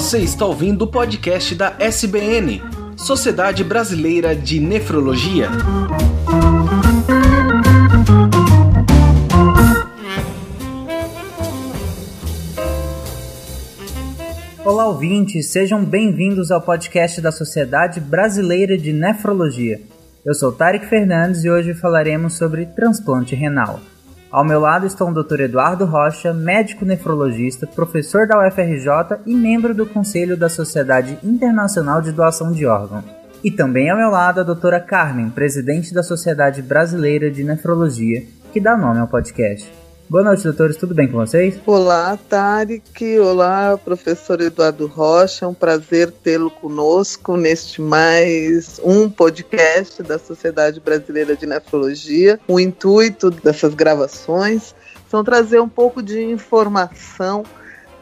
Você está ouvindo o podcast da SBN, Sociedade Brasileira de Nefrologia. Olá, ouvintes, sejam bem-vindos ao podcast da Sociedade Brasileira de Nefrologia. Eu sou Tarek Fernandes e hoje falaremos sobre transplante renal. Ao meu lado estão o Dr. Eduardo Rocha, médico nefrologista, professor da UFRJ e membro do Conselho da Sociedade Internacional de Doação de Órgãos. E também ao meu lado a doutora Carmen, presidente da Sociedade Brasileira de Nefrologia, que dá nome ao podcast. Boa noite, doutores. Tudo bem com vocês? Olá, Tarek. Olá, professor Eduardo Rocha. É um prazer tê-lo conosco neste mais um podcast da Sociedade Brasileira de Nefrologia. O intuito dessas gravações são trazer um pouco de informação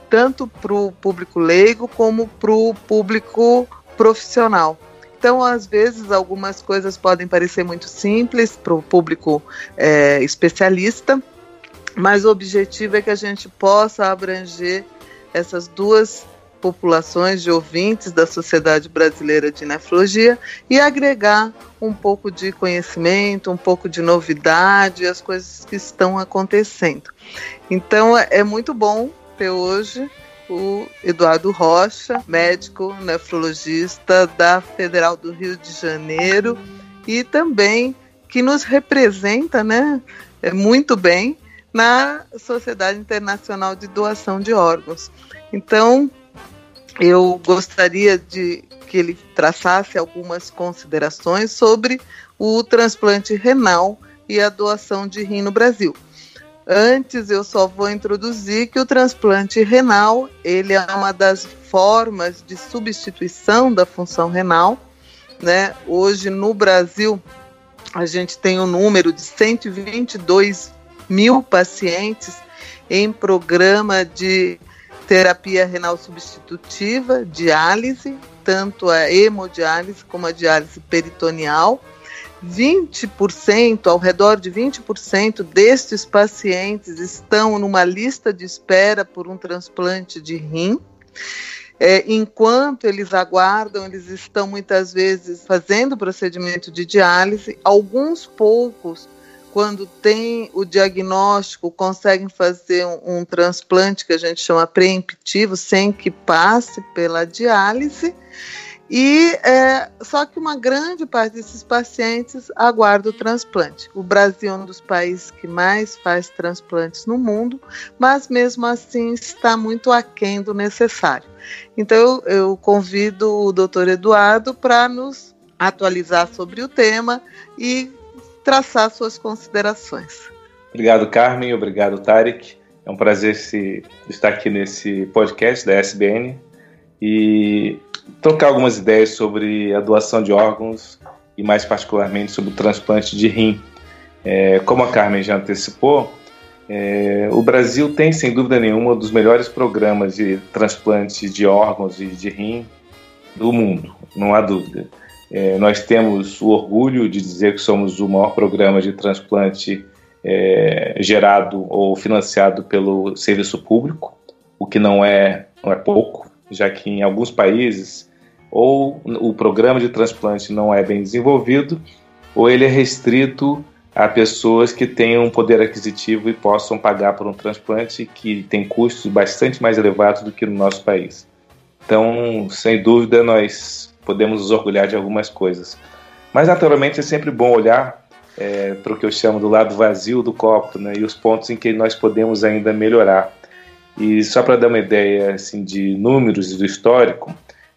tanto para o público leigo como para o público profissional. Então, às vezes, algumas coisas podem parecer muito simples para o público é, especialista, mas o objetivo é que a gente possa abranger essas duas populações de ouvintes da Sociedade Brasileira de Nefrologia e agregar um pouco de conhecimento, um pouco de novidade, as coisas que estão acontecendo. Então é muito bom ter hoje o Eduardo Rocha, médico nefrologista da Federal do Rio de Janeiro e também que nos representa, né, é muito bem na Sociedade Internacional de Doação de Órgãos. Então, eu gostaria de que ele traçasse algumas considerações sobre o transplante renal e a doação de rim no Brasil. Antes, eu só vou introduzir que o transplante renal ele é uma das formas de substituição da função renal. Né? Hoje, no Brasil, a gente tem um número de 122 mil pacientes em programa de terapia renal substitutiva, diálise, tanto a hemodiálise como a diálise peritoneal. 20%, ao redor de 20% destes pacientes estão numa lista de espera por um transplante de rim. É, enquanto eles aguardam, eles estão muitas vezes fazendo procedimento de diálise. Alguns poucos quando tem o diagnóstico, conseguem fazer um, um transplante que a gente chama preemptivo, sem que passe pela diálise. E é, só que uma grande parte desses pacientes aguarda o transplante. O Brasil é um dos países que mais faz transplantes no mundo, mas mesmo assim está muito aquém do necessário. Então eu convido o doutor Eduardo para nos atualizar sobre o tema e traçar suas considerações. Obrigado, Carmen. Obrigado, Tarek. É um prazer se, estar aqui nesse podcast da SBN e trocar algumas ideias sobre a doação de órgãos e, mais particularmente, sobre o transplante de rim. É, como a Carmen já antecipou, é, o Brasil tem, sem dúvida nenhuma, um dos melhores programas de transplante de órgãos e de rim do mundo, não há dúvida. É, nós temos o orgulho de dizer que somos o maior programa de transplante é, gerado ou financiado pelo serviço público, o que não é, não é pouco, já que em alguns países ou o programa de transplante não é bem desenvolvido, ou ele é restrito a pessoas que tenham um poder aquisitivo e possam pagar por um transplante que tem custos bastante mais elevados do que no nosso país. Então, sem dúvida, nós podemos nos orgulhar de algumas coisas. Mas, naturalmente, é sempre bom olhar é, para o que eu chamo do lado vazio do copo né, e os pontos em que nós podemos ainda melhorar. E só para dar uma ideia assim, de números e do histórico,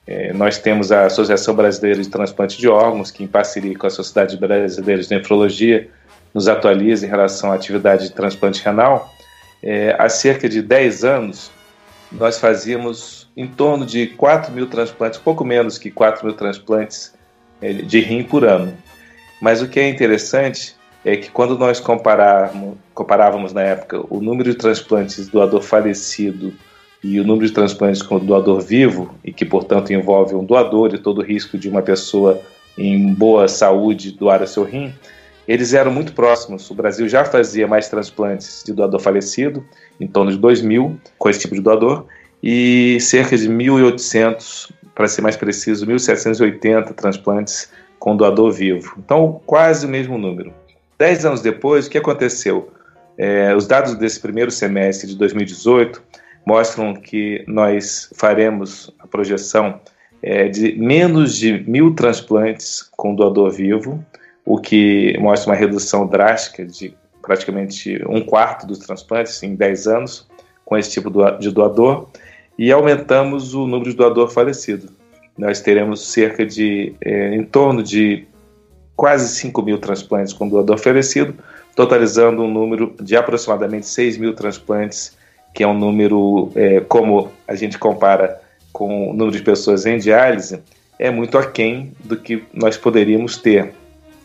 é, nós temos a Associação Brasileira de Transplante de Órgãos, que, em parceria com a Sociedade Brasileira de Nefrologia, nos atualiza em relação à atividade de transplante renal. É, há cerca de 10 anos, nós fazíamos em torno de 4 mil transplantes, pouco menos que 4 mil transplantes é, de rim por ano. Mas o que é interessante é que quando nós comparávamos, na época o número de transplantes do doador falecido e o número de transplantes com o doador vivo, e que portanto envolve um doador e todo o risco de uma pessoa em boa saúde doar seu rim, eles eram muito próximos. O Brasil já fazia mais transplantes de doador falecido, em torno de 2 mil, com esse tipo de doador, e cerca de 1.800, para ser mais preciso, 1.780 transplantes com doador vivo. Então, quase o mesmo número. Dez anos depois, o que aconteceu? É, os dados desse primeiro semestre de 2018 mostram que nós faremos a projeção é, de menos de mil transplantes com doador vivo, o que mostra uma redução drástica de praticamente um quarto dos transplantes em 10 anos com esse tipo de doador, e aumentamos o número de doador falecido. Nós teremos cerca de, é, em torno de quase 5 mil transplantes com doador falecido, totalizando um número de aproximadamente 6 mil transplantes, que é um número, é, como a gente compara com o número de pessoas em diálise, é muito aquém do que nós poderíamos ter.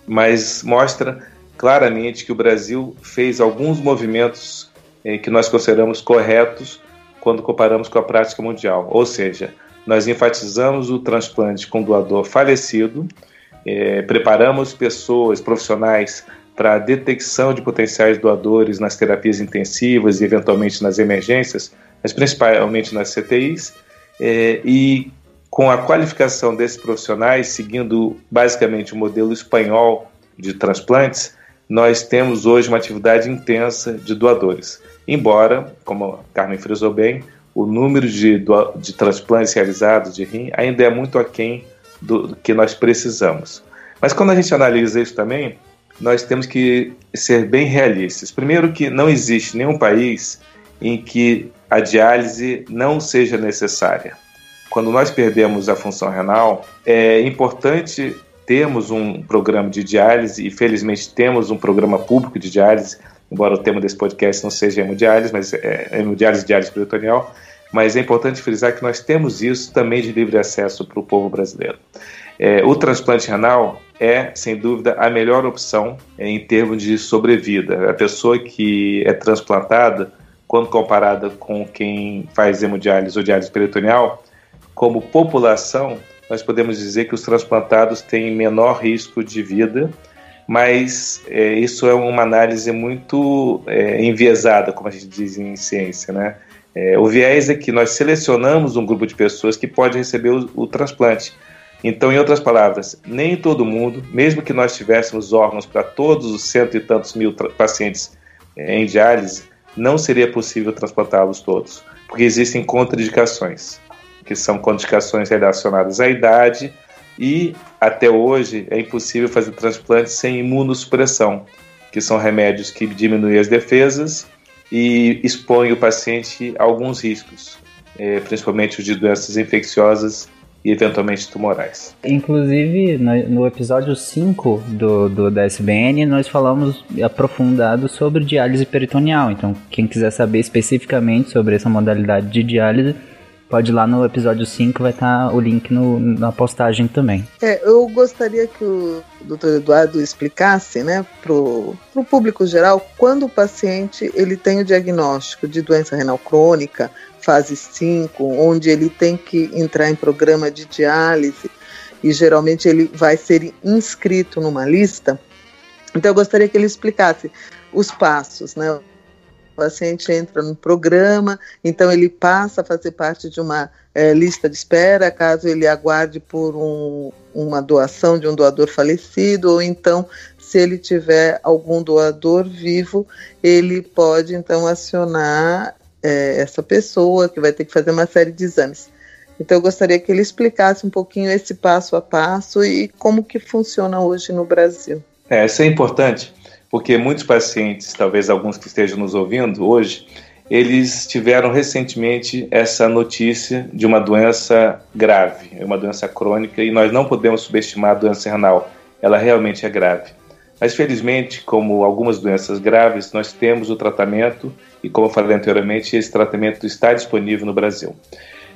Mas mostra claramente que o Brasil fez alguns movimentos eh, que nós consideramos corretos quando comparamos com a prática mundial. Ou seja, nós enfatizamos o transplante com doador falecido, eh, preparamos pessoas, profissionais, para a detecção de potenciais doadores nas terapias intensivas e eventualmente nas emergências, mas principalmente nas CTIs, eh, e com a qualificação desses profissionais, seguindo basicamente o modelo espanhol de transplantes, nós temos hoje uma atividade intensa de doadores. Embora, como a Carmen frisou bem, o número de, de transplantes realizados de rim ainda é muito aquém do, do que nós precisamos. Mas quando a gente analisa isso também, nós temos que ser bem realistas. Primeiro que não existe nenhum país em que a diálise não seja necessária. Quando nós perdemos a função renal, é importante temos um programa de diálise e felizmente temos um programa público de diálise, embora o tema desse podcast não seja hemodiálise, mas é hemodiálise e diálise peritoneal, mas é importante frisar que nós temos isso também de livre acesso para o povo brasileiro. É, o transplante renal é, sem dúvida, a melhor opção em termos de sobrevida. A pessoa que é transplantada, quando comparada com quem faz hemodiálise ou diálise peritoneal, como população, nós podemos dizer que os transplantados têm menor risco de vida, mas é, isso é uma análise muito é, enviesada, como a gente diz em ciência, né? É, o viés é que nós selecionamos um grupo de pessoas que pode receber o, o transplante. Então, em outras palavras, nem todo mundo, mesmo que nós tivéssemos órgãos para todos os cento e tantos mil pacientes é, em diálise, não seria possível transplantá-los todos, porque existem contraindicações que são contraindicações relacionadas à idade, e até hoje é impossível fazer transplante sem imunossupressão, que são remédios que diminuem as defesas e expõem o paciente a alguns riscos, é, principalmente os de doenças infecciosas e eventualmente tumorais. Inclusive, no episódio 5 do, do da SBN, nós falamos aprofundado sobre diálise peritoneal. Então, quem quiser saber especificamente sobre essa modalidade de diálise, pode ir lá no episódio 5, vai estar tá o link no, na postagem também. É, eu gostaria que o doutor Eduardo explicasse, né, pro, pro público geral, quando o paciente ele tem o diagnóstico de doença renal crônica, fase 5, onde ele tem que entrar em programa de diálise, e geralmente ele vai ser inscrito numa lista. Então eu gostaria que ele explicasse os passos, né? O paciente entra no programa, então ele passa a fazer parte de uma é, lista de espera, caso ele aguarde por um, uma doação de um doador falecido, ou então, se ele tiver algum doador vivo, ele pode então acionar é, essa pessoa que vai ter que fazer uma série de exames. Então eu gostaria que ele explicasse um pouquinho esse passo a passo e como que funciona hoje no Brasil. É, isso é importante porque muitos pacientes, talvez alguns que estejam nos ouvindo hoje, eles tiveram recentemente essa notícia de uma doença grave, uma doença crônica, e nós não podemos subestimar a doença renal, ela realmente é grave. Mas felizmente, como algumas doenças graves, nós temos o tratamento e, como eu falei anteriormente, esse tratamento está disponível no Brasil.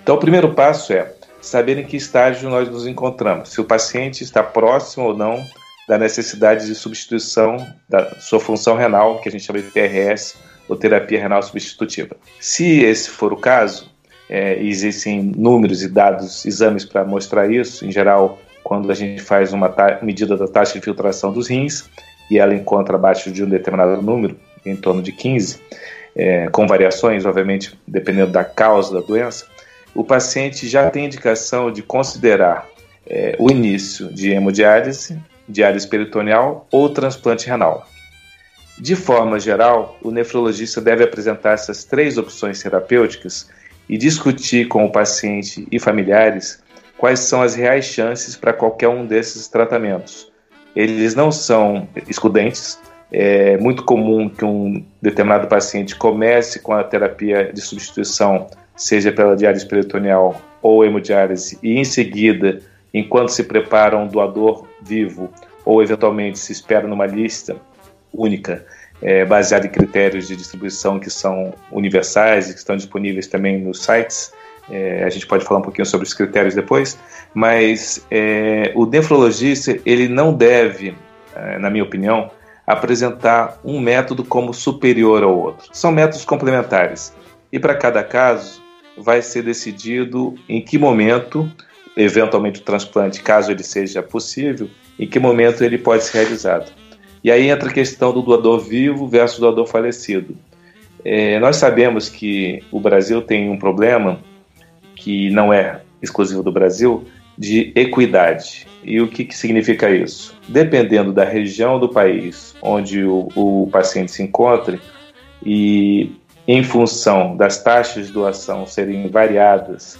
Então, o primeiro passo é saber em que estágio nós nos encontramos, se o paciente está próximo ou não da necessidade de substituição da sua função renal, que a gente chama de TRS, ou terapia renal substitutiva. Se esse for o caso, é, existem números e dados, exames para mostrar isso, em geral, quando a gente faz uma medida da taxa de filtração dos rins e ela encontra abaixo de um determinado número, em torno de 15, é, com variações, obviamente, dependendo da causa da doença, o paciente já tem indicação de considerar é, o início de hemodiálise, diálise peritoneal ou transplante renal. De forma geral, o nefrologista deve apresentar essas três opções terapêuticas e discutir com o paciente e familiares quais são as reais chances para qualquer um desses tratamentos. Eles não são excludentes, é muito comum que um determinado paciente comece com a terapia de substituição, seja pela diálise peritoneal ou hemodiálise, e em seguida, enquanto se prepara um doador vivo, ou eventualmente se espera numa lista única, é, baseada em critérios de distribuição que são universais e que estão disponíveis também nos sites. É, a gente pode falar um pouquinho sobre os critérios depois, mas é, o nefrologista ele não deve, é, na minha opinião, apresentar um método como superior ao outro. São métodos complementares. E para cada caso, vai ser decidido em que momento, eventualmente o transplante, caso ele seja possível, em que momento ele pode ser realizado. E aí entra a questão do doador vivo versus doador falecido. É, nós sabemos que o Brasil tem um problema que não é exclusivo do Brasil, de equidade. E o que, que significa isso? Dependendo da região do país onde o, o paciente se encontre e em função das taxas de doação serem variadas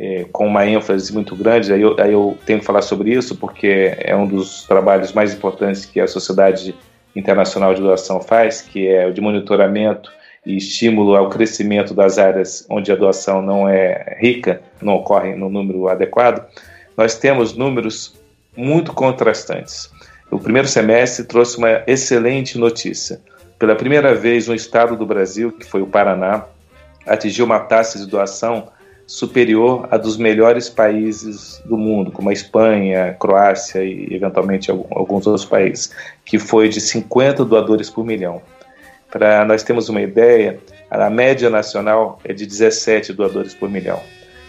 é, com uma ênfase muito grande, aí eu, aí eu tenho que falar sobre isso porque é um dos trabalhos mais importantes que a Sociedade Internacional de Doação faz, que é o de monitoramento e estímulo ao crescimento das áreas onde a doação não é rica, não ocorre no número adequado nós temos números muito contrastantes. O primeiro semestre trouxe uma excelente notícia. Pela primeira vez, um estado do Brasil, que foi o Paraná, atingiu uma taxa de doação superior à dos melhores países do mundo, como a Espanha, Croácia e eventualmente alguns outros países, que foi de 50 doadores por milhão. Para nós termos uma ideia, a média nacional é de 17 doadores por milhão.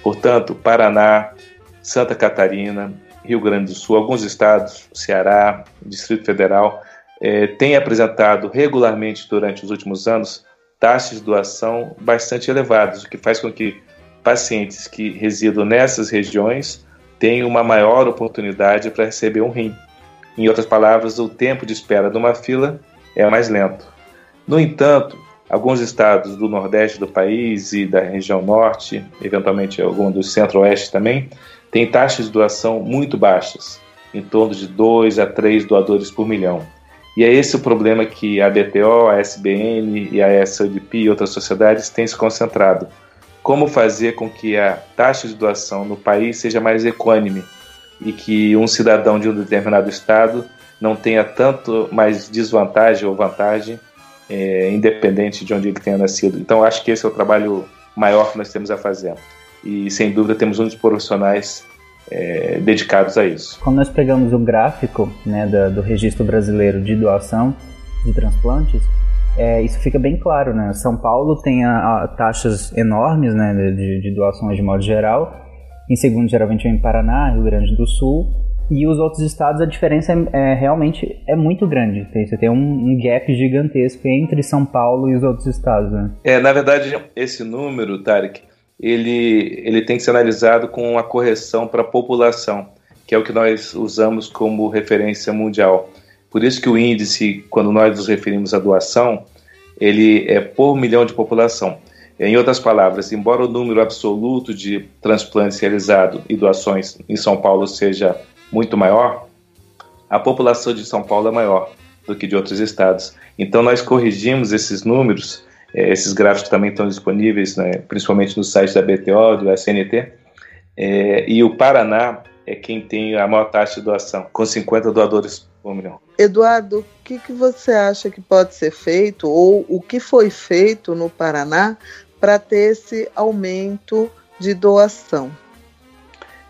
Portanto, Paraná, Santa Catarina, Rio Grande do Sul, alguns estados, Ceará, Distrito Federal, eh, têm apresentado regularmente durante os últimos anos taxas de doação bastante elevadas, o que faz com que pacientes que residam nessas regiões tenham uma maior oportunidade para receber um rim. Em outras palavras, o tempo de espera de uma fila é mais lento. No entanto, alguns estados do nordeste do país e da região norte, eventualmente algum do centro-oeste também, tem taxas de doação muito baixas, em torno de 2 a 3 doadores por milhão. E é esse o problema que a BPO, a SBN e a SODP e outras sociedades têm se concentrado. Como fazer com que a taxa de doação no país seja mais equânime e que um cidadão de um determinado estado não tenha tanto mais desvantagem ou vantagem, é, independente de onde ele tenha nascido. Então, acho que esse é o trabalho maior que nós temos a fazer e sem dúvida temos muitos profissionais é, dedicados a isso. Quando nós pegamos o gráfico né, do, do registro brasileiro de doação de transplantes, é, isso fica bem claro, né? São Paulo tem a, a taxas enormes né, de, de doações de modo geral. Em segundo, geralmente vem Paraná, Rio Grande do Sul. E os outros estados, a diferença é, é realmente é muito grande. Tem, você tem um, um, gap gigantesco entre São Paulo e os outros estados. Né? É, na verdade, esse número, Tarek, ele, ele tem que ser analisado com a correção para a população, que é o que nós usamos como referência mundial. Por isso que o índice, quando nós nos referimos à doação, ele é por milhão de população. Em outras palavras, embora o número absoluto de transplantes realizados e doações em São Paulo seja muito maior, a população de São Paulo é maior do que de outros estados. Então nós corrigimos esses números é, esses gráficos também estão disponíveis, né, principalmente no site da BTO, do SNT. É, e o Paraná é quem tem a maior taxa de doação, com 50 doadores por milhão. Eduardo, o que, que você acha que pode ser feito, ou o que foi feito no Paraná para ter esse aumento de doação?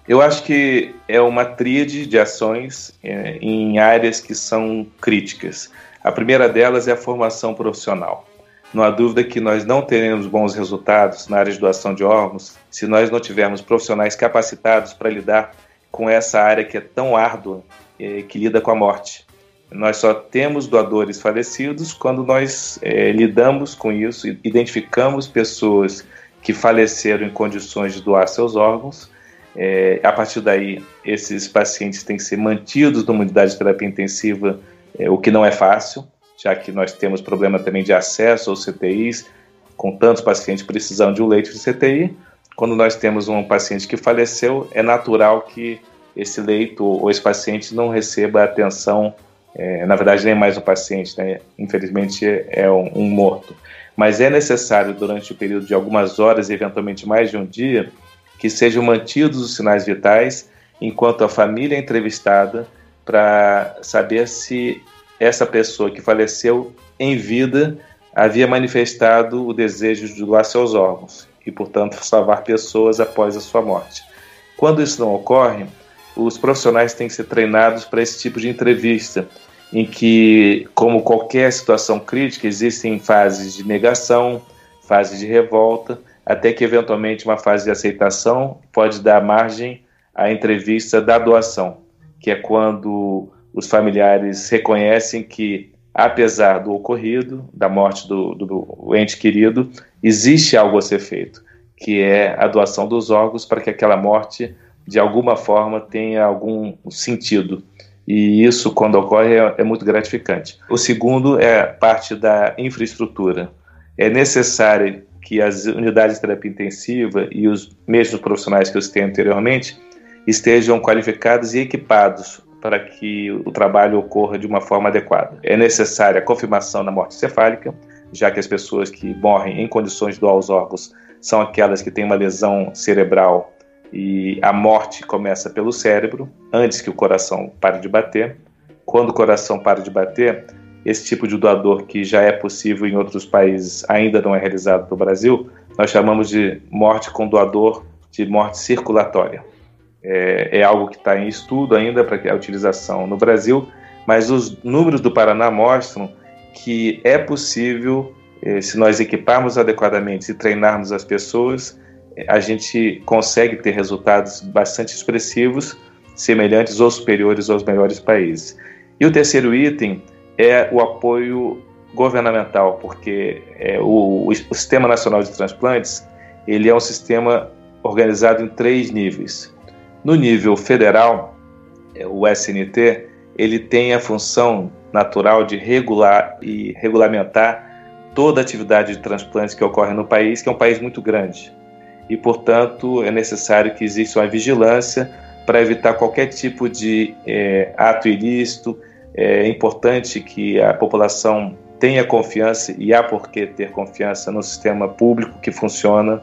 Eu acho que é uma tríade de ações é, em áreas que são críticas. A primeira delas é a formação profissional. Não há dúvida que nós não teremos bons resultados na área de doação de órgãos se nós não tivermos profissionais capacitados para lidar com essa área que é tão árdua, é, que lida com a morte. Nós só temos doadores falecidos quando nós é, lidamos com isso, identificamos pessoas que faleceram em condições de doar seus órgãos. É, a partir daí, esses pacientes têm que ser mantidos numa unidade de terapia intensiva, é, o que não é fácil, já que nós temos problema também de acesso aos CTIs, com tantos pacientes precisando de um leito de CTI. Quando nós temos um paciente que faleceu, é natural que esse leito ou esse paciente não receba atenção, é, na verdade nem mais um paciente, né? infelizmente é um, um, morto. Mas é necessário durante o período de algumas horas, eventualmente mais de um dia, que sejam mantidos os sinais vitais enquanto a família é entrevistada para saber se essa pessoa que faleceu em vida havia manifestado o desejo de doar seus órgãos e, portanto, salvar pessoas após a sua morte. Quando isso não ocorre, os profissionais têm que ser treinados para esse tipo de entrevista, em que, como qualquer situação crítica, existem fases de negação, fases de revolta, até que eventualmente uma fase de aceitação pode dar margem à entrevista da doação, que é quando os familiares reconhecem que, apesar do ocorrido, da morte do, do ente querido, existe algo a ser feito, que é a doação dos órgãos para que aquela morte de alguma forma tenha algum sentido. E isso, quando ocorre, é, é muito gratificante. O segundo é parte da infraestrutura. É necessário que as unidades de terapia intensiva e os mesmos profissionais que eu citei anteriormente estejam qualificados e equipados para que o trabalho ocorra de uma forma adequada. É necessária a confirmação da morte cefálica, já que as pessoas que morrem em condições de doar os órgãos são aquelas que têm uma lesão cerebral e a morte começa pelo cérebro, antes que o coração pare de bater. Quando o coração para de bater, esse tipo de doador que já é possível em outros países ainda não é realizado no Brasil, nós chamamos de morte com doador de morte circulatória. É, é algo que está em estudo ainda para a utilização no Brasil, mas os números do Paraná mostram que é possível, eh, se nós equiparmos adequadamente e treinarmos as pessoas, a gente consegue ter resultados bastante expressivos, semelhantes ou superiores aos melhores países. E o terceiro item é o apoio governamental, porque é, o, o, Sistema Nacional de Transplantes ele é um sistema organizado em três níveis. No nível federal, é, o SNT, ele tem a função natural de regular e regulamentar toda a atividade de transplantes que ocorre no país, que é um país muito grande e, portanto, é necessário que exista uma vigilância para evitar qualquer tipo de é, ato ilícito. É importante que a população tenha confiança, e há por que ter confiança no sistema público que funciona.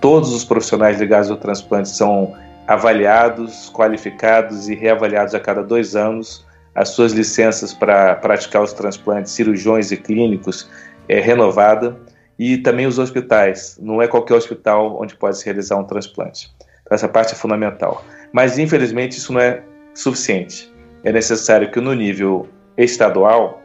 Todos os profissionais ligados ao transplante são avaliados, qualificados e reavaliados a cada dois anos. As suas licenças para praticar os transplantes, cirurgiões e clínicos é renovada e também os hospitais. Não é qualquer hospital onde pode se realizar um transplante. Então, essa parte é fundamental. Mas, infelizmente, isso não é suficiente. É necessário que, no nível estadual,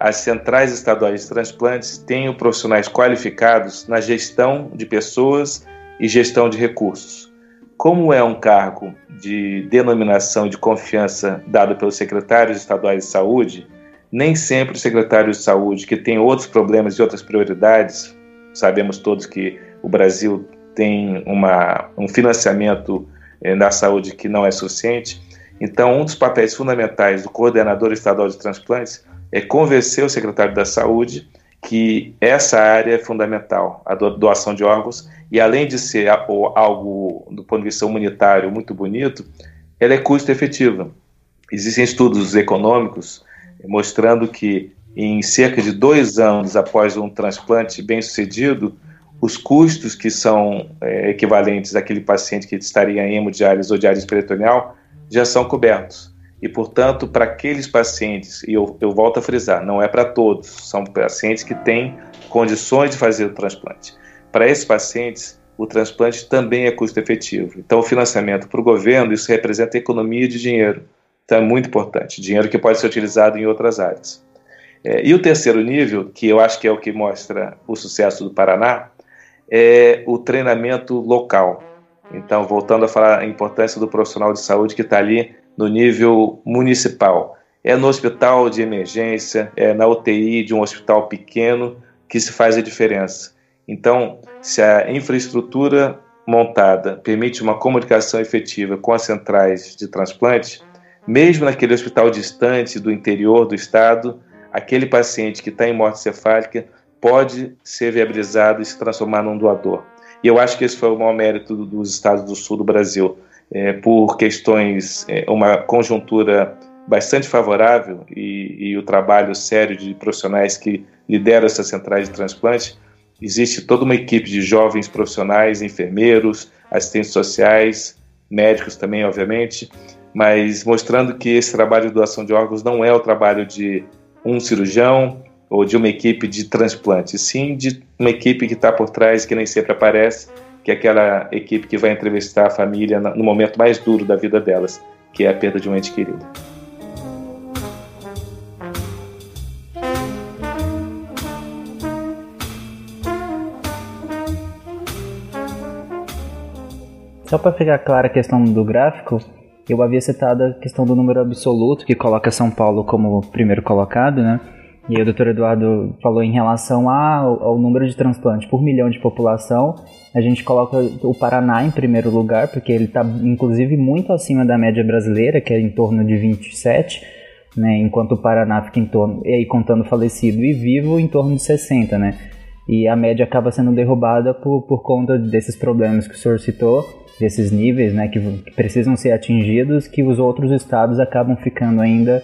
as centrais estaduais de transplantes tenham profissionais qualificados na gestão de pessoas e gestão de recursos. Como é um cargo de denominação de confiança dado pelos secretários estaduais de saúde, nem sempre o secretário de saúde, que tem outros problemas e outras prioridades, Sabemos todos que o Brasil tem uma, um financiamento eh, da saúde que não é suficiente. Então, um dos papéis fundamentais do coordenador estadual de transplantes é convencer o secretário da Saúde que essa área é fundamental, a doação de órgãos, e além de ser algo do ponto de vista humanitário muito bonito, ela é custo efetiva. Existem estudos econômicos mostrando que em cerca de dois anos após um transplante bem sucedido, os custos que são é, equivalentes àquele paciente que estaria em hemodiálise ou diálise peritoneal já são cobertos. E, portanto, para aqueles pacientes, e eu, eu volto a frisar, não é para todos, são pacientes que têm condições de fazer o transplante. Para esses pacientes, o transplante também é custo efetivo. Então, o financiamento para o governo, isso representa economia de dinheiro. Então, é muito importante, dinheiro que pode ser utilizado em outras áreas. É, e o terceiro nível, que eu acho que é o que mostra o sucesso do Paraná, é o treinamento local. Então, voltando a falar a importância do profissional de saúde que está ali no nível municipal. É no hospital de emergência, é na UTI de um hospital pequeno que se faz a diferença. Então, se a infraestrutura montada permite uma comunicação efetiva com as centrais de transplante, mesmo naquele hospital distante do interior do estado, aquele paciente que está em morte cefálica pode ser viabilizado e se transformar num doador. E eu acho que esse foi o maior mérito dos estados do sul do Brasil, é, por questões, é, uma conjuntura bastante favorável e, e, o trabalho sério de profissionais que lideram essas centrais de transplante, existe toda uma equipe de jovens profissionais, enfermeiros, assistentes sociais, médicos também, obviamente, mas mostrando que esse trabalho de doação de órgãos não é o trabalho de um cirurgião ou de uma equipe de transplante, sim de uma equipe que está por trás, que nem sempre aparece, que é aquela equipe que vai entrevistar a família no momento mais duro da vida delas, que é a perda de um ente querido. Só para ficar clara a questão do gráfico, eu havia citado a questão do número absoluto, que coloca São Paulo como primeiro colocado, né? E aí o doutor Eduardo falou em relação ao, ao número de transplantes por milhão de população, a gente coloca o Paraná em primeiro lugar, porque ele está inclusive muito acima da média brasileira, que é em torno de 27, né? enquanto o Paraná fica em torno, e aí contando falecido e vivo, em torno de 60, né? E a média acaba sendo derrubada por, por conta desses problemas que o senhor citou, desses níveis né, que, que precisam ser atingidos, que os outros estados acabam ficando ainda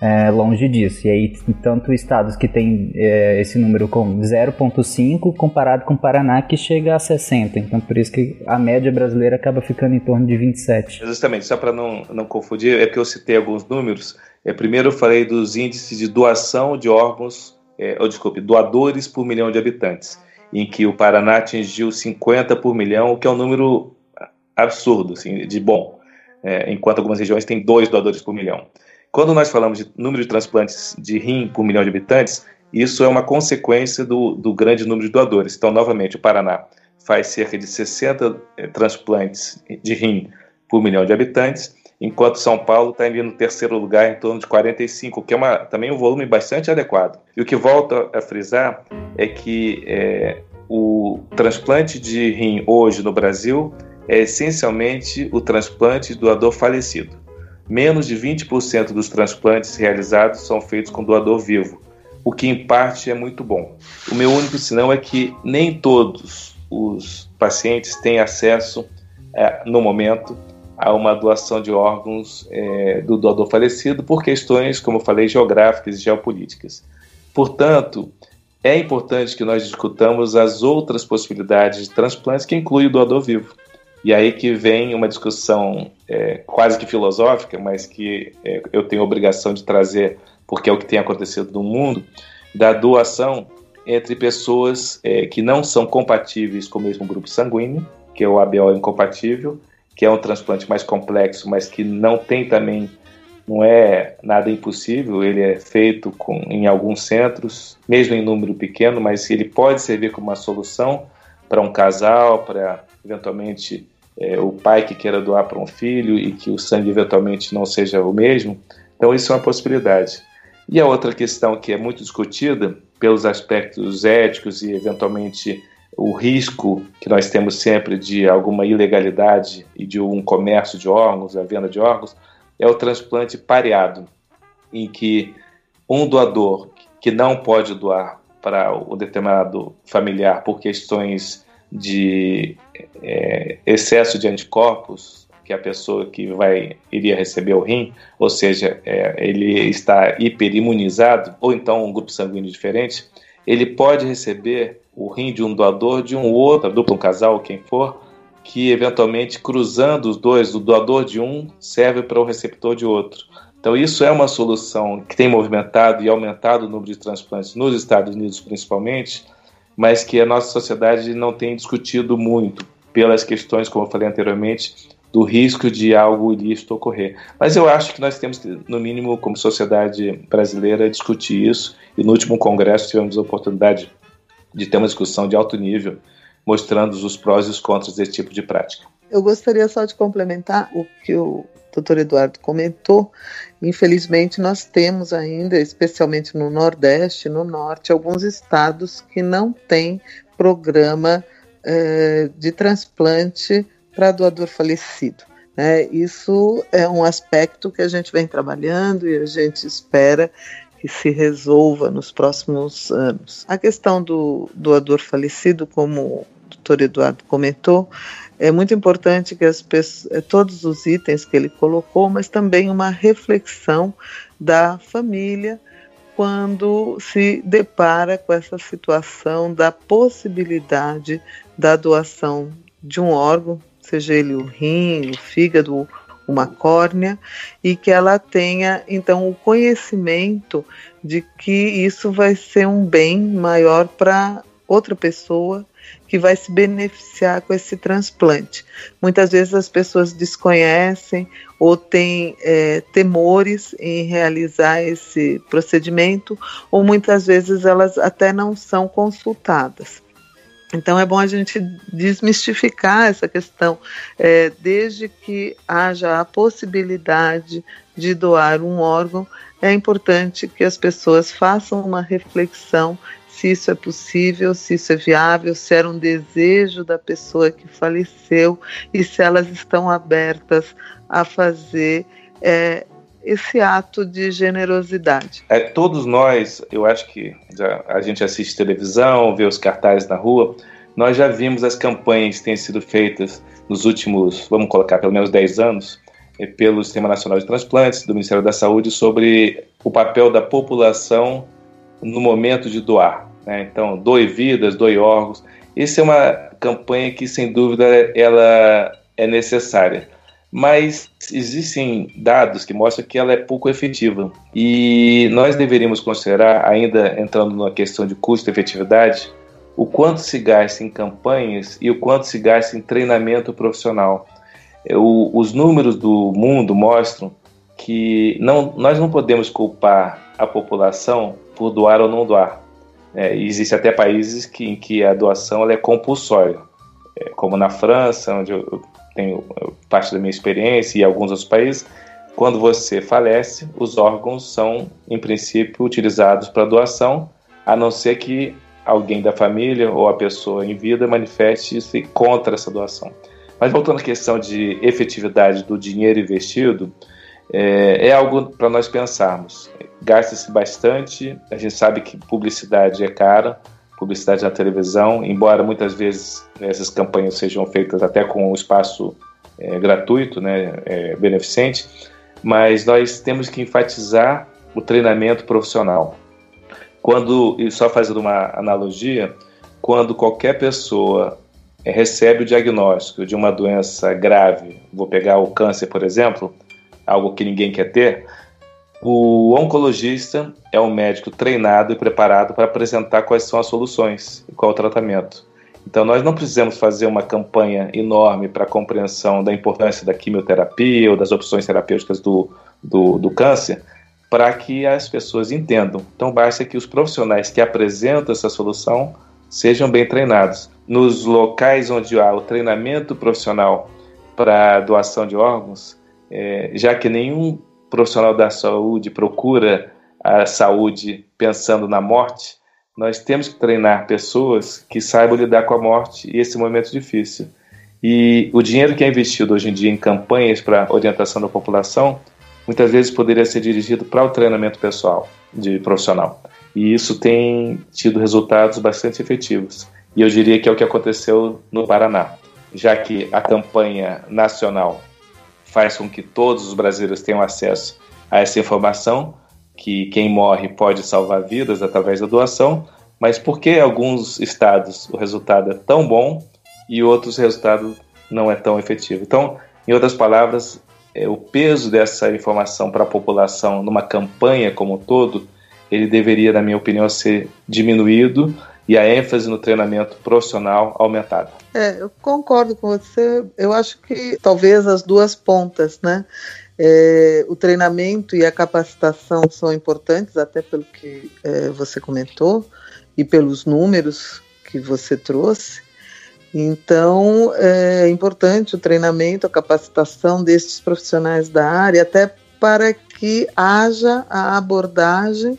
é, longe disso. E aí, tanto estados que têm é, esse número com 0,5 comparado com o Paraná, que chega a 60. Então, por isso que a média brasileira acaba ficando em torno de 27. Justamente, só para não, não confundir, é que eu citei alguns números. É, primeiro, eu falei dos índices de doação de órgãos, é, ou desculpe, doadores por milhão de habitantes, em que o Paraná atingiu 50 por milhão, o que é um número absurdo, assim, de bom. É, enquanto algumas regiões têm dois doadores por milhão. Quando nós falamos de número de transplantes de rim por milhão de habitantes, isso é uma consequência do, do grande número de doadores. Então, novamente, o Paraná faz cerca de 60 eh, transplantes de rim por milhão de habitantes, enquanto São Paulo está indo no terceiro lugar em torno de 45, que é uma, também um volume bastante adequado. E o que volta a frisar é que é, o transplante de rim hoje no Brasil é essencialmente o transplante do doador falecido menos de 20% dos transplantes realizados são feitos com doador vivo, o que em parte é muito bom. O meu único sinal é que nem todos os pacientes têm acesso, é, no momento, a uma doação de órgãos é, do doador falecido por questões, como eu falei, geográficas e geopolíticas. Portanto, é importante que nós discutamos as outras possibilidades de transplantes que incluem o doador vivo. E aí que vem uma discussão é, quase que filosófica, mas que é, eu tenho obrigação de trazer, porque é o que tem acontecido no mundo, da doação entre pessoas é, que não são compatíveis com o mesmo grupo sanguíneo, que é o ABO incompatível, que é um transplante mais complexo, mas que não tem também, não é nada impossível, ele é feito com, em alguns centros, mesmo em número pequeno, mas ele pode servir como uma solução para um casal, para eventualmente é, o pai que queira doar para um filho e que o sangue eventualmente não seja o mesmo. Então, isso é uma possibilidade. E a outra questão que é muito discutida pelos aspectos éticos e eventualmente o risco que nós temos sempre de alguma ilegalidade e de um comércio de órgãos, a venda de órgãos, é o transplante pareado, em que um doador que não pode doar para o determinado familiar por questões de é, excesso de anticorpos que a pessoa que vai iria receber o rim, ou seja, é, ele está hiperimunizado ou então um grupo sanguíneo diferente, ele pode receber o rim de um doador de um outro, duplo, um casal, quem for, que eventualmente cruzando os dois, o doador de um serve para o receptor de outro. Então isso é uma solução que tem movimentado e aumentado o número de transplantes nos Estados Unidos principalmente, mas que a nossa sociedade não tem discutido muito pelas questões, como eu falei anteriormente, do risco de algo ilícito ocorrer. Mas eu acho que nós temos que, no mínimo, como sociedade brasileira, discutir isso. E no último congresso tivemos a oportunidade de ter uma discussão de alto nível, mostrando os prós e os contras desse tipo de prática. Eu gostaria só de complementar o que o doutor Eduardo comentou. Infelizmente, nós temos ainda, especialmente no Nordeste, no Norte, alguns estados que não têm programa eh, de transplante para doador falecido. Né? Isso é um aspecto que a gente vem trabalhando e a gente espera que se resolva nos próximos anos. A questão do doador falecido, como o doutor Eduardo comentou, é muito importante que as pessoas, é, todos os itens que ele colocou, mas também uma reflexão da família quando se depara com essa situação da possibilidade da doação de um órgão, seja ele o rim, o fígado, uma córnea, e que ela tenha então o conhecimento de que isso vai ser um bem maior para outra pessoa que vai se beneficiar com esse transplante. Muitas vezes as pessoas desconhecem ou têm é, temores em realizar esse procedimento, ou muitas vezes elas até não são consultadas. Então é bom a gente desmistificar essa questão, é, desde que haja a possibilidade de doar um órgão, é importante que as pessoas façam uma reflexão se isso é possível, se isso é viável, se era um desejo da pessoa que faleceu e se elas estão abertas a fazer é, esse ato de generosidade. É, todos nós, eu acho que já, a gente assiste televisão, vê os cartazes na rua, nós já vimos as campanhas que têm sido feitas nos últimos, vamos colocar, pelo menos 10 anos, é, pelo Sistema Nacional de Transplantes, do Ministério da Saúde, sobre o papel da população no momento de doar. Né? Então, doe vidas, doe órgãos. Essa é uma campanha que, sem dúvida, ela é necessária mas existem dados que mostram que ela é pouco efetiva. E nós deveríamos considerar, ainda entrando na questão de custo-efetividade, o quanto se gasta em campanhas e o quanto se gasta em treinamento profissional. O, os números do mundo mostram que não, nós não podemos culpar a população por doar ou não doar. É, Existem até países que, em que a doação é compulsória, é, como na França, onde eu tenho parte da minha experiência e alguns outros países, quando você falece, os órgãos são, em princípio, utilizados para doação, a não ser que alguém da família ou a pessoa em vida manifeste-se contra essa doação. Mas voltando à questão de efetividade do dinheiro investido, é, é algo para nós pensarmos. Gasta-se bastante, a gente sabe que publicidade é cara, publicidade na televisão, embora muitas vezes essas campanhas sejam feitas até com um espaço é, gratuito, né, é, beneficente, mas nós temos que enfatizar o treinamento profissional. Quando, e só fazendo uma analogia, quando qualquer pessoa é, recebe o diagnóstico de uma doença grave, vou pegar o câncer, por exemplo, algo que ninguém quer ter, o oncologista é um médico treinado e preparado para apresentar quais são as soluções e qual o tratamento. Então, nós não precisamos fazer uma campanha enorme para a compreensão da importância da quimioterapia ou das opções terapêuticas do, do, do câncer para que as pessoas entendam. Então, basta que os profissionais que apresentam essa solução sejam bem treinados. Nos locais onde há o treinamento profissional para doação de órgãos, é, já que nenhum profissional da saúde procura a saúde pensando na morte, nós temos que treinar pessoas que saibam lidar com a morte e esse momento difícil. E o dinheiro que é investido hoje em dia em campanhas para orientação da população, muitas vezes poderia ser dirigido para o treinamento pessoal, de profissional. E isso tem tido resultados bastante efetivos. E eu diria que é o que aconteceu no Paraná, já que a campanha nacional faz com que todos os brasileiros tenham acesso a essa informação, que quem morre pode salvar vidas através da doação, mas por que alguns estados o resultado é tão bom e outros o resultado não é tão efetivo? Então, em outras palavras, é, o peso dessa informação para a população numa campanha como um todo, ele deveria, na minha opinião, ser diminuído e a ênfase no treinamento profissional aumentada. É, eu concordo com você. Eu acho que talvez as duas pontas, né? É, o treinamento e a capacitação são importantes, até pelo que é, você comentou e pelos números que você trouxe. Então, é importante o treinamento, a capacitação destes profissionais da área, até para que haja a abordagem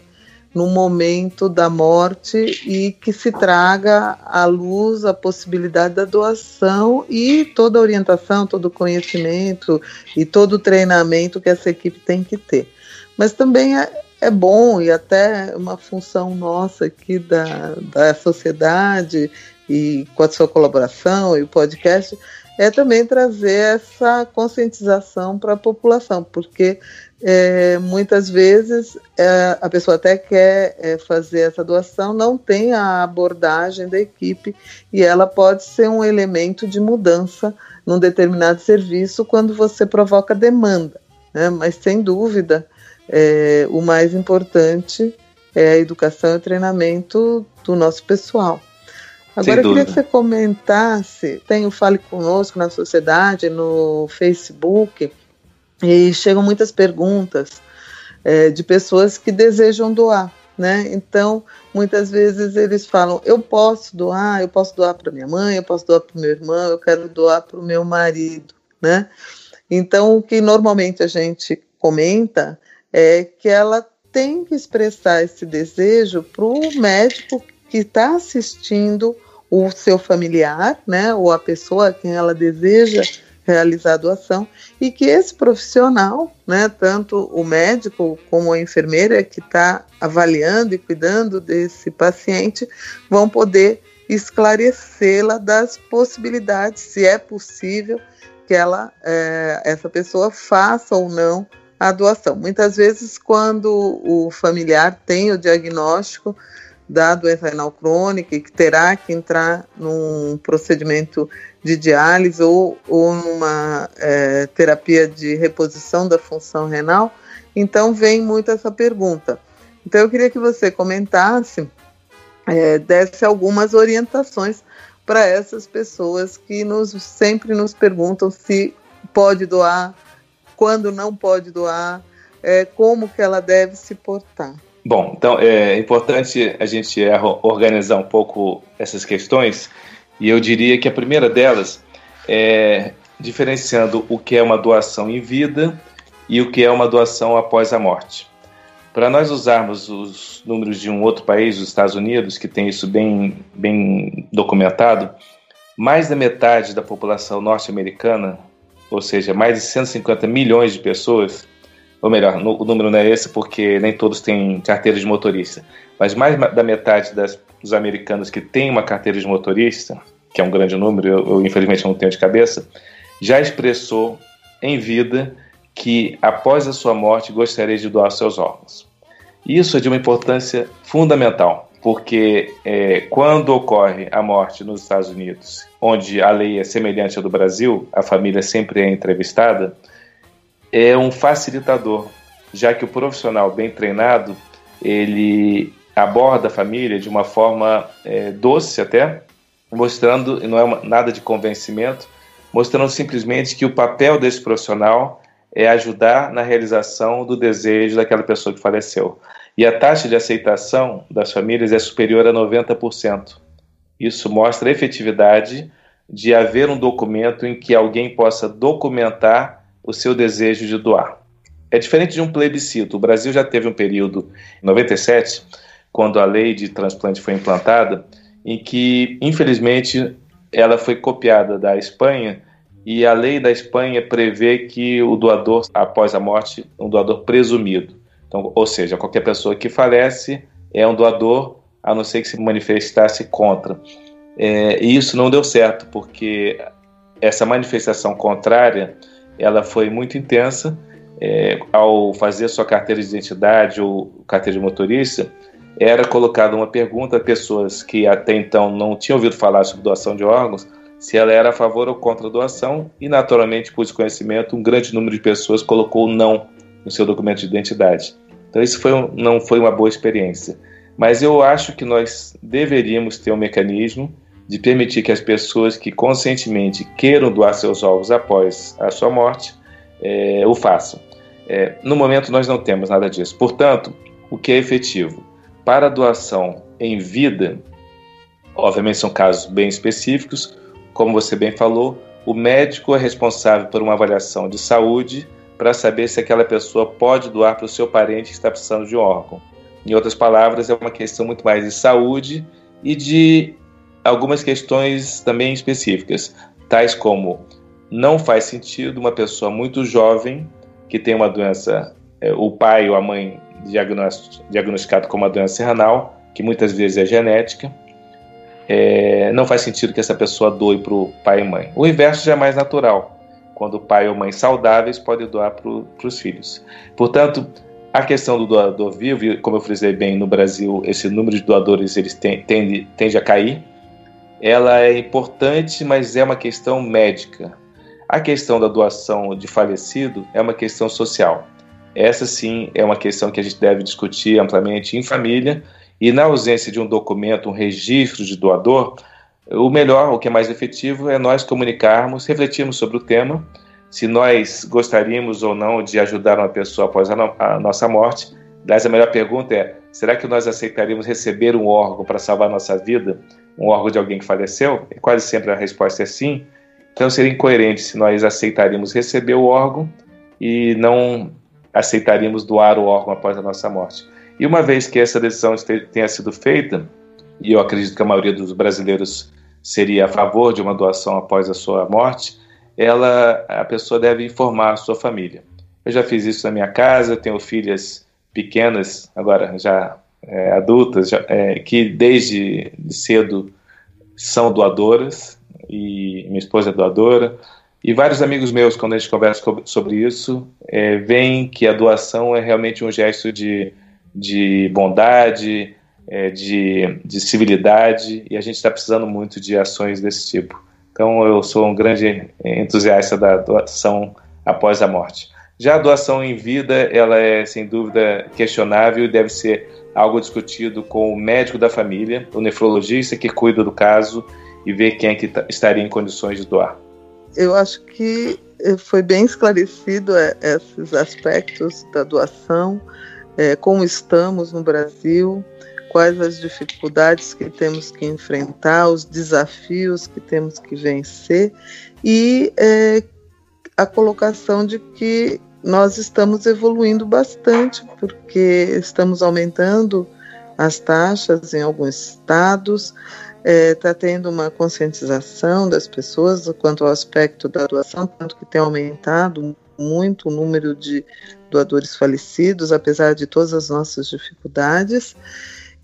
no momento da morte e que se traga à luz a possibilidade da doação e toda a orientação, todo o conhecimento e todo o treinamento que essa equipe tem que ter. Mas também é, é bom e até uma função nossa aqui da, da sociedade e com a sua colaboração e o podcast é também trazer essa conscientização para a população, porque é, muitas vezes é, a pessoa até quer é, fazer essa doação, não tem a abordagem da equipe e ela pode ser um elemento de mudança num determinado serviço quando você provoca demanda. Né? Mas sem dúvida, é, o mais importante é a educação e o treinamento do nosso pessoal. Agora eu queria que você comentasse, tem o Fale Conosco na sociedade, no Facebook, e chegam muitas perguntas é, de pessoas que desejam doar. Né? Então, muitas vezes eles falam: eu posso doar, eu posso doar para minha mãe, eu posso doar para o meu irmão, eu quero doar para o meu marido. Né? Então, o que normalmente a gente comenta é que ela tem que expressar esse desejo para o médico que está assistindo o seu familiar, né, ou a pessoa a quem ela deseja realizar a doação e que esse profissional, né, tanto o médico como a enfermeira que está avaliando e cuidando desse paciente, vão poder esclarecê-la das possibilidades, se é possível que ela, é, essa pessoa faça ou não a doação. Muitas vezes, quando o familiar tem o diagnóstico da doença renal crônica e que terá que entrar num procedimento de diálise ou, ou numa é, terapia de reposição da função renal, então vem muito essa pergunta. Então eu queria que você comentasse, é, desse algumas orientações para essas pessoas que nos, sempre nos perguntam se pode doar, quando não pode doar, é, como que ela deve se portar. Bom, então é importante a gente organizar um pouco essas questões e eu diria que a primeira delas é diferenciando o que é uma doação em vida e o que é uma doação após a morte. Para nós usarmos os números de um outro país, os Estados Unidos, que tem isso bem, bem documentado, mais da metade da população norte-americana, ou seja, mais de 150 milhões de pessoas, ou melhor, no, o número não é esse porque nem todos têm carteira de motorista, mas mais da metade das, dos americanos que têm uma carteira de motorista, que é um grande número, eu, eu infelizmente não tenho de cabeça, já expressou em vida que após a sua morte gostaria de doar seus órgãos. Isso é de uma importância fundamental, porque é, quando ocorre a morte nos Estados Unidos, onde a lei é semelhante à do Brasil, a família sempre é entrevistada, é um facilitador, já que o profissional bem treinado ele aborda a família de uma forma é, doce até, mostrando, não é uma, nada de convencimento, mostrando simplesmente que o papel desse profissional é ajudar na realização do desejo daquela pessoa que faleceu. E a taxa de aceitação das famílias é superior a 90%. Isso mostra a efetividade de haver um documento em que alguém possa documentar o seu desejo de doar. É diferente de um plebiscito. O Brasil já teve um período, em 97, quando a lei de transplante foi implantada, em que, infelizmente, ela foi copiada da Espanha e a lei da Espanha prevê que o doador, após a morte, um doador presumido. Então, ou seja, qualquer pessoa que falece é um doador, a não ser que se manifestasse contra. É, e isso não deu certo, porque essa manifestação contrária ela foi muito intensa. É, ao fazer sua carteira de identidade ou carteira de motorista, era colocada uma pergunta a pessoas que até então não tinham ouvido falar sobre doação de órgãos, se ela era a favor ou contra a doação, e naturalmente, por desconhecimento, um grande número de pessoas colocou não no seu documento de identidade. Então, isso foi um, não foi uma boa experiência. Mas eu acho que nós deveríamos ter um mecanismo de permitir que as pessoas que conscientemente queiram doar seus ovos após a sua morte é, o façam. É, no momento, nós não temos nada disso. Portanto, o que é efetivo? Para doação em vida, obviamente são casos bem específicos, como você bem falou, o médico é responsável por uma avaliação de saúde para saber se aquela pessoa pode doar para o seu parente que está precisando de um órgão. Em outras palavras, é uma questão muito mais de saúde e de algumas questões também específicas, tais como não faz sentido uma pessoa muito jovem que tem uma doença, é, o pai ou a mãe diagnosticado com uma doença renal, que muitas vezes é genética, é, não faz sentido que essa pessoa doe para o pai e mãe. O inverso já é mais natural, quando o pai ou mãe saudáveis podem doar para os filhos. Portanto, a questão do doador vivo, como eu frisei bem, no Brasil esse número de doadores eles tende, tende a cair, ela é importante, mas é uma questão médica. A questão da doação de falecido é uma questão social. Essa sim é uma questão que a gente deve discutir amplamente em família e na ausência de um documento, um registro de doador, o melhor, o que é mais efetivo é nós comunicarmos, refletirmos sobre o tema, se nós gostaríamos ou não de ajudar uma pessoa após a, no a nossa morte. Aliás, a melhor pergunta é: será que nós aceitaríamos receber um órgão para salvar nossa vida? Um órgão de alguém que faleceu? E quase sempre a resposta é sim. Então seria incoerente se nós aceitaríamos receber o órgão e não aceitaríamos doar o órgão após a nossa morte. E uma vez que essa decisão tenha sido feita, e eu acredito que a maioria dos brasileiros seria a favor de uma doação após a sua morte, ela, a pessoa deve informar a sua família. Eu já fiz isso na minha casa, tenho filhas pequenas, agora já é, adultas, já, é, que desde cedo são doadoras, e minha esposa é doadora, e vários amigos meus, quando a gente conversa sobre isso, é, veem que a doação é realmente um gesto de, de bondade, é, de, de civilidade, e a gente está precisando muito de ações desse tipo. Então, eu sou um grande entusiasta da doação após a morte. Já a doação em vida, ela é sem dúvida questionável e deve ser algo discutido com o médico da família, o nefrologista que cuida do caso e vê quem é que tá, estaria em condições de doar. Eu acho que eh, foi bem esclarecido é, esses aspectos da doação, é, como estamos no Brasil, quais as dificuldades que temos que enfrentar, os desafios que temos que vencer e é, a colocação de que nós estamos evoluindo bastante, porque estamos aumentando as taxas em alguns estados, está é, tá tendo uma conscientização das pessoas quanto ao aspecto da doação, tanto que tem aumentado muito o número de doadores falecidos, apesar de todas as nossas dificuldades.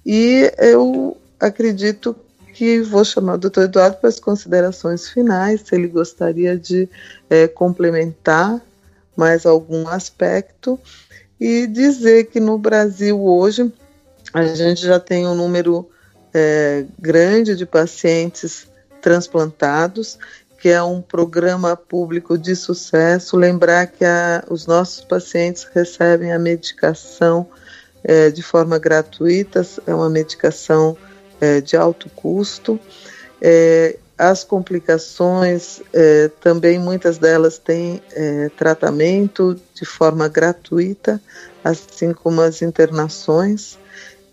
E eu acredito que vou chamar o doutor Eduardo para as considerações finais, se ele gostaria de é, complementar mais algum aspecto e dizer que no Brasil hoje a gente já tem um número é, grande de pacientes transplantados, que é um programa público de sucesso. Lembrar que a, os nossos pacientes recebem a medicação é, de forma gratuita, é uma medicação é, de alto custo. É, as complicações, é, também muitas delas têm é, tratamento de forma gratuita, assim como as internações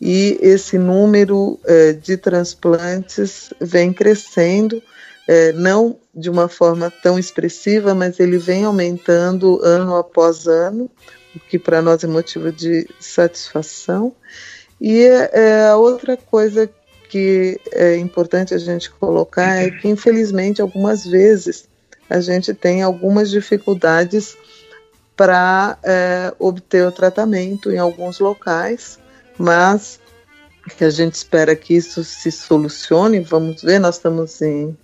e esse número é, de transplantes vem crescendo, não de uma forma tão expressiva, mas ele vem aumentando ano após ano, o que para nós é motivo de satisfação. E a outra coisa que é importante a gente colocar é que, infelizmente, algumas vezes a gente tem algumas dificuldades para é, obter o tratamento em alguns locais mas que a gente espera que isso se solucione. Vamos ver, nós estamos em,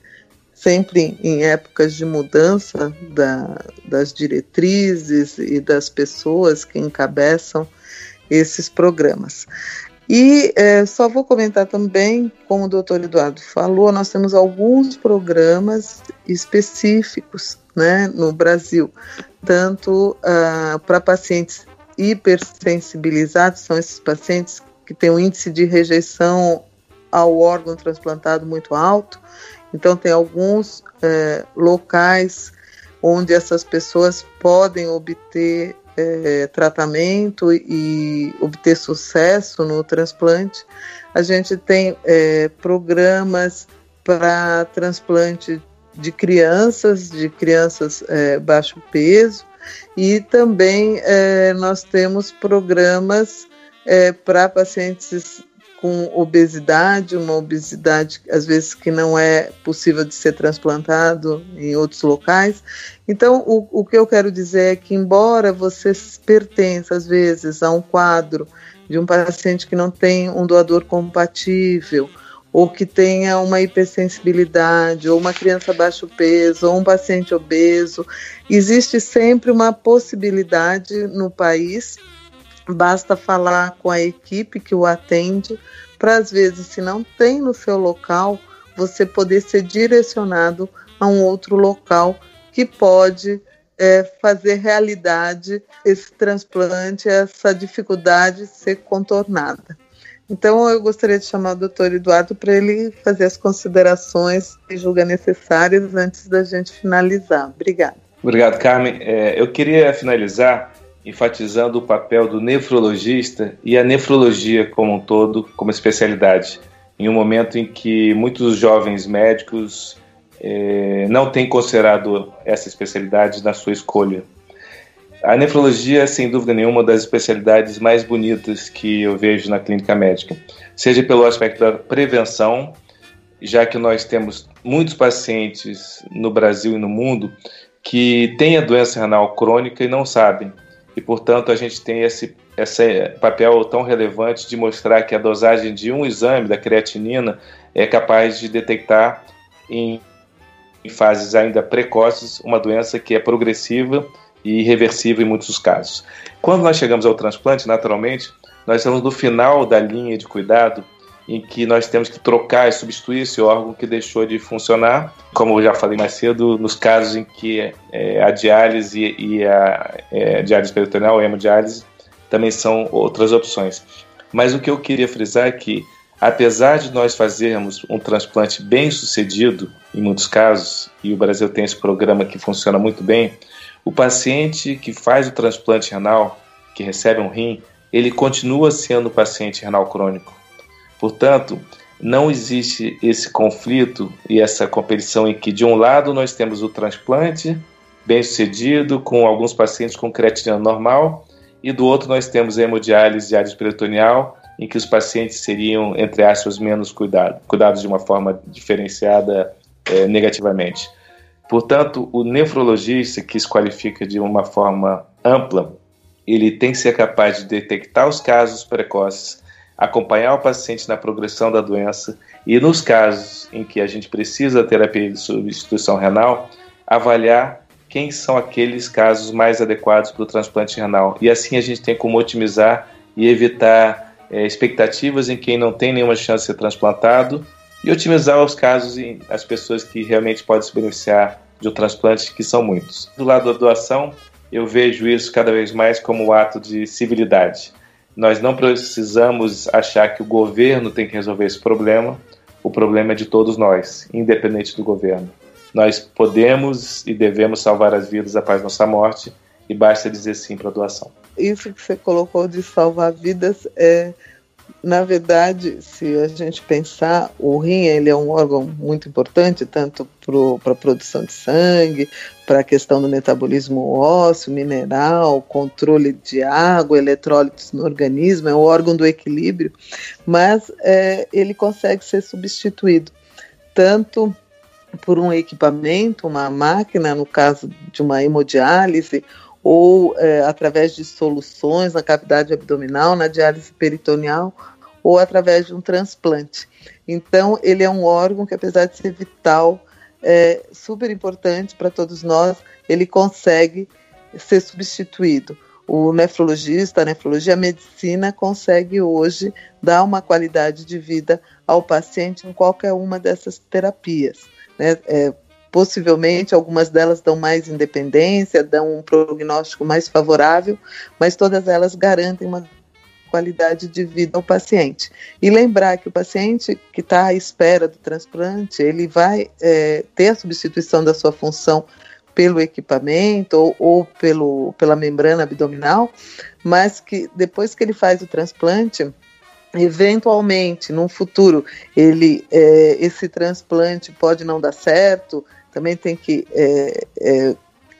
sempre em épocas de mudança da, das diretrizes e das pessoas que encabeçam esses programas. E é, só vou comentar também, como o doutor Eduardo falou, nós temos alguns programas específicos né, no Brasil, tanto uh, para pacientes hipersensibilizados são esses pacientes que têm um índice de rejeição ao órgão transplantado muito alto. Então, tem alguns é, locais onde essas pessoas podem obter é, tratamento e obter sucesso no transplante. A gente tem é, programas para transplante de crianças, de crianças é, baixo peso, e também é, nós temos programas é, para pacientes com obesidade, uma obesidade às vezes que não é possível de ser transplantado em outros locais. Então, o, o que eu quero dizer é que, embora você pertença às vezes a um quadro de um paciente que não tem um doador compatível, ou que tenha uma hipersensibilidade, ou uma criança baixo peso, ou um paciente obeso, existe sempre uma possibilidade no país Basta falar com a equipe que o atende, para às vezes, se não tem no seu local, você poder ser direcionado a um outro local que pode é, fazer realidade esse transplante, essa dificuldade ser contornada. Então, eu gostaria de chamar o doutor Eduardo para ele fazer as considerações que julga necessárias antes da gente finalizar. Obrigada. Obrigado, Carmen. É, eu queria finalizar enfatizando o papel do nefrologista e a nefrologia como um todo, como especialidade, em um momento em que muitos jovens médicos eh, não têm considerado essa especialidade na sua escolha. A nefrologia é, sem dúvida nenhuma, uma das especialidades mais bonitas que eu vejo na clínica médica, seja pelo aspecto da prevenção, já que nós temos muitos pacientes no Brasil e no mundo que têm a doença renal crônica e não sabem e, portanto, a gente tem esse, esse papel tão relevante de mostrar que a dosagem de um exame da creatinina é capaz de detectar em, em fases ainda precoces uma doença que é progressiva e irreversível em muitos casos. Quando nós chegamos ao transplante, naturalmente, nós estamos no final da linha de cuidado em que nós temos que trocar e substituir esse órgão que deixou de funcionar, como eu já falei mais cedo, nos casos em que é, a diálise e a é, diálise peritoneal, a hemodiálise, também são outras opções. Mas o que eu queria frisar é que, apesar de nós fazermos um transplante bem sucedido, em muitos casos, e o Brasil tem esse programa que funciona muito bem, o paciente que faz o transplante renal, que recebe um rim, ele continua sendo paciente renal crônico Portanto, não existe esse conflito e essa competição em que, de um lado, nós temos o transplante bem sucedido, com alguns pacientes com creatina normal, e do outro, nós temos a hemodiálise diálise peritoneal, em que os pacientes seriam, entre aspas, menos cuidados, cuidados de uma forma diferenciada é, negativamente. Portanto, o nefrologista que se qualifica de uma forma ampla, ele tem que ser capaz de detectar os casos precoces, acompanhar o paciente na progressão da doença e, nos casos em que a gente precisa terapia de substituição renal, avaliar quem são aqueles casos mais adequados para o transplante renal. E assim a gente tem como otimizar e evitar é, expectativas em quem não tem nenhuma chance de ser transplantado e otimizar os casos em as pessoas que realmente podem se beneficiar de um transplante, que são muitos. Do lado da doação, eu vejo isso cada vez mais como um ato de civilidade. Nós não precisamos achar que o governo tem que resolver esse problema. O problema é de todos nós, independente do governo. Nós podemos e devemos salvar as vidas após nossa morte e basta dizer sim para a doação. Isso que você colocou de salvar vidas é na verdade, se a gente pensar, o rim ele é um órgão muito importante, tanto para a produção de sangue, para a questão do metabolismo ósseo, mineral, controle de água, eletrólitos no organismo, é um órgão do equilíbrio, mas é, ele consegue ser substituído tanto por um equipamento, uma máquina, no caso de uma hemodiálise, ou é, através de soluções na cavidade abdominal, na diálise peritoneal, ou através de um transplante. Então, ele é um órgão que, apesar de ser vital, é super importante para todos nós, ele consegue ser substituído. O nefrologista, a nefrologia, a medicina consegue hoje dar uma qualidade de vida ao paciente em qualquer uma dessas terapias. Né? É, Possivelmente, algumas delas dão mais independência, dão um prognóstico mais favorável, mas todas elas garantem uma qualidade de vida ao paciente. E lembrar que o paciente que está à espera do transplante, ele vai é, ter a substituição da sua função pelo equipamento ou, ou, pelo, pela membrana abdominal, mas que depois que ele faz o transplante, eventualmente, num futuro, ele, é, esse transplante pode não dar certo, também tem que é, é,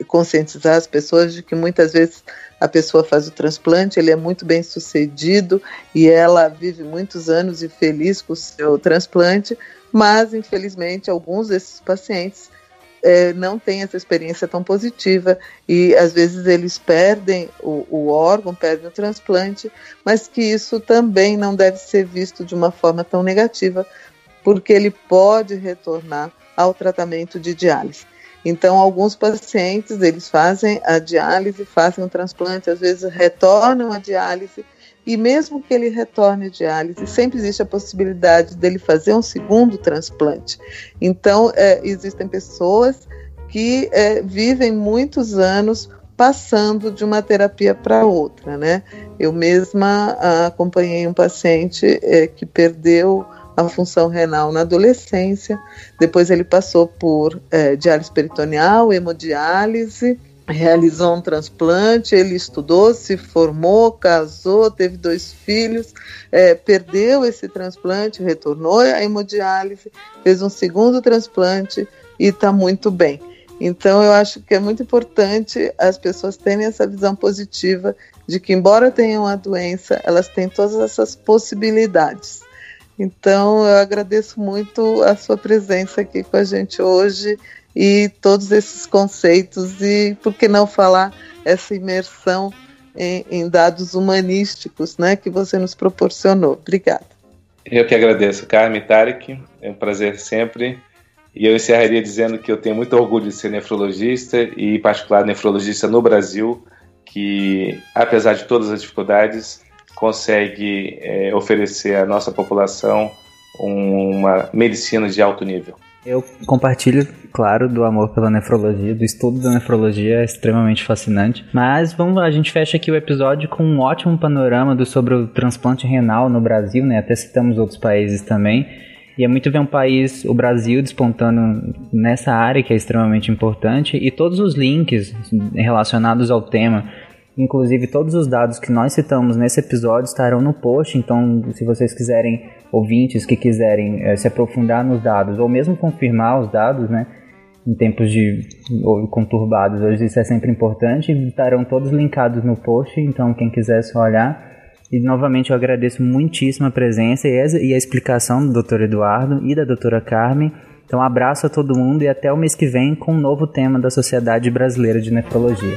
conscientizar as pessoas de que muitas vezes a pessoa faz o transplante, ele é muito bem sucedido e ela vive muitos anos e feliz com o seu transplante, mas infelizmente alguns desses pacientes é, não têm essa experiência tão positiva e às vezes eles perdem o, o, órgão, perdem o transplante, mas que isso também não deve ser visto de uma forma tão negativa, porque ele pode retornar ao tratamento de diálise. Então, alguns pacientes, eles fazem a diálise, fazem o transplante, às vezes retornam a diálise, e mesmo que ele retorne a diálise, sempre existe a possibilidade dele fazer um segundo transplante. Então, é, existem pessoas que é, vivem muitos anos passando de uma terapia para outra, né? Eu mesma acompanhei um paciente é, que perdeu a função renal na adolescência, depois ele passou por é, diálise peritoneal, hemodiálise, realizou um transplante, ele estudou, se formou, casou, teve dois filhos, é, perdeu esse transplante, retornou à hemodiálise, fez um segundo transplante e está muito bem. Então, eu acho que é muito importante as pessoas terem essa visão positiva de que, embora tenham a doença, elas têm todas essas possibilidades. Então, eu agradeço muito a sua presença aqui com a gente hoje e todos esses conceitos e, por que não falar, essa imersão em, em dados humanísticos né, que você nos proporcionou. Obrigada. Eu que agradeço, Carmen Tarek, é um prazer sempre. E eu encerraria dizendo que eu tenho muito orgulho de ser nefrologista e, em particular, nefrologista no Brasil, que, apesar de todas as dificuldades, consegue é, oferecer à nossa população uma medicina de alto nível. Eu compartilho, claro, do amor pela nefrologia, do estudo da nefrologia, é extremamente fascinante. Mas vamos, a gente fecha aqui o episódio com um ótimo panorama do, sobre o transplante renal no Brasil, né? Até citamos outros países também. E é muito ver um país, o Brasil, despontando nessa área que é extremamente importante e todos os links relacionados ao tema Inclusive, todos os dados que nós citamos nesse episódio estarão no post, então, se vocês quiserem, ouvintes que quiserem é, se aprofundar nos dados, ou mesmo confirmar os dados, né, em tempos de conturbados, hoje isso é sempre importante, estarão todos linkados no post, então, quem quiser só olhar. E novamente eu agradeço muitíssimo a presença e a, explicação do Dr. Eduardo e da doutora Carmen. Então, abraço a todo mundo e até o mês que vem com um novo tema da Sociedade Brasileira de Nefrologia.